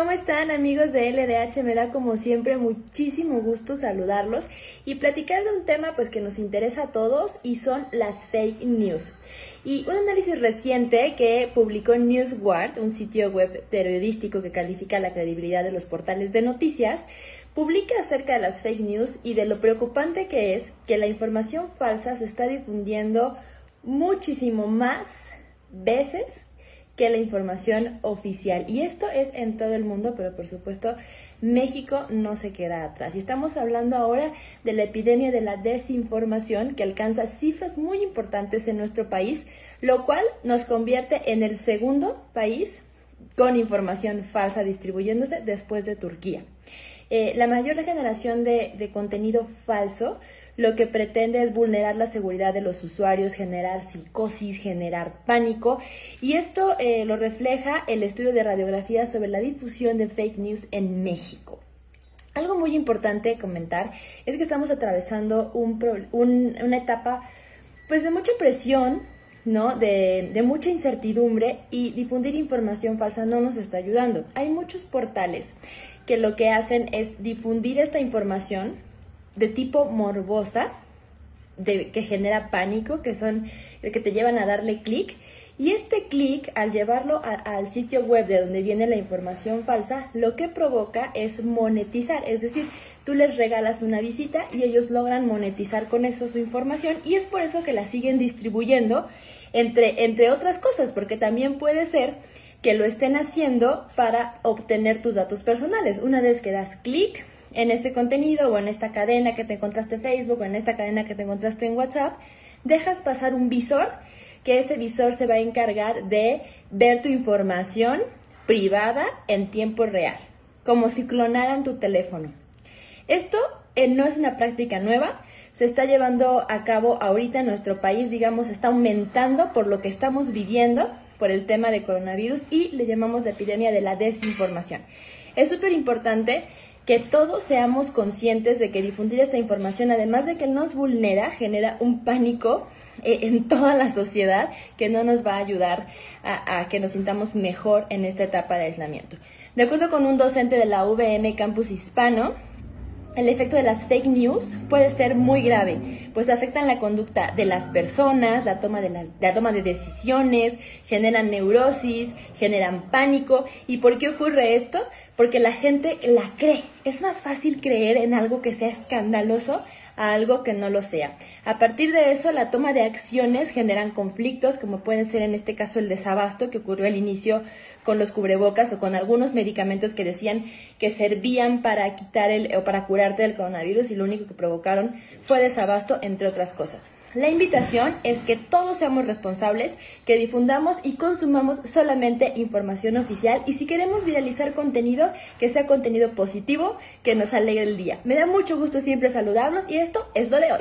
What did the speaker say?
¿Cómo están amigos de LDH? Me da como siempre muchísimo gusto saludarlos y platicar de un tema pues que nos interesa a todos y son las fake news. Y un análisis reciente que publicó NewsGuard, un sitio web periodístico que califica la credibilidad de los portales de noticias, publica acerca de las fake news y de lo preocupante que es que la información falsa se está difundiendo muchísimo más veces que la información oficial. Y esto es en todo el mundo, pero por supuesto México no se queda atrás. Y estamos hablando ahora de la epidemia de la desinformación que alcanza cifras muy importantes en nuestro país, lo cual nos convierte en el segundo país con información falsa distribuyéndose después de Turquía. Eh, la mayor generación de, de contenido falso lo que pretende es vulnerar la seguridad de los usuarios, generar psicosis, generar pánico. Y esto eh, lo refleja el estudio de radiografía sobre la difusión de fake news en México. Algo muy importante comentar es que estamos atravesando una etapa pues de mucha presión, ¿no? De, mucha incertidumbre y difundir información falsa no nos está ayudando. Hay muchos portales que lo que hacen es difundir esta información de tipo morbosa, de, que genera pánico, que son que te llevan a darle clic. Y este clic, al llevarlo al sitio web de donde viene la información falsa, lo que provoca es monetizar. Es decir, tú les regalas una visita y ellos logran monetizar con eso su información y es por eso que la siguen distribuyendo, entre, entre otras cosas, porque también puede ser que lo estén haciendo para obtener tus datos personales. Una vez que das clic, en este contenido o en esta cadena que te encontraste en Facebook o en esta cadena que te encontraste en WhatsApp, dejas pasar un visor que ese visor se va a encargar de ver tu información privada en tiempo real, como si clonaran tu teléfono. Esto eh, no es una práctica nueva, se está llevando a cabo ahorita en nuestro país, digamos, está aumentando por lo que estamos viviendo por el tema de coronavirus y le llamamos la epidemia de la desinformación. Es súper importante que todos seamos conscientes de que difundir esta información, además de que nos vulnera, genera un pánico eh, en toda la sociedad que no nos va a ayudar a, que nos sintamos mejor en esta etapa de aislamiento. De acuerdo con un docente de la VM Campus Hispano, el efecto de las fake news puede ser muy grave, pues afectan la conducta de las personas, la toma de, la toma de decisiones, generan neurosis, generan pánico. ¿Y por qué ocurre esto? Porque la gente la cree. Es más fácil creer en algo que sea escandaloso a algo que no lo sea. A partir de eso, la toma de acciones generan conflictos, como pueden ser en este caso el desabasto que ocurrió al inicio con los cubrebocas o con algunos medicamentos que decían que servían para quitar el o para curarte del coronavirus y lo único que provocaron fue desabasto, entre otras cosas. La invitación es que todos seamos responsables, que difundamos y consumamos solamente información oficial y si queremos viralizar contenido, que sea contenido positivo, que nos alegre el día. Me da mucho gusto siempre saludarlos y esto es lo de hoy.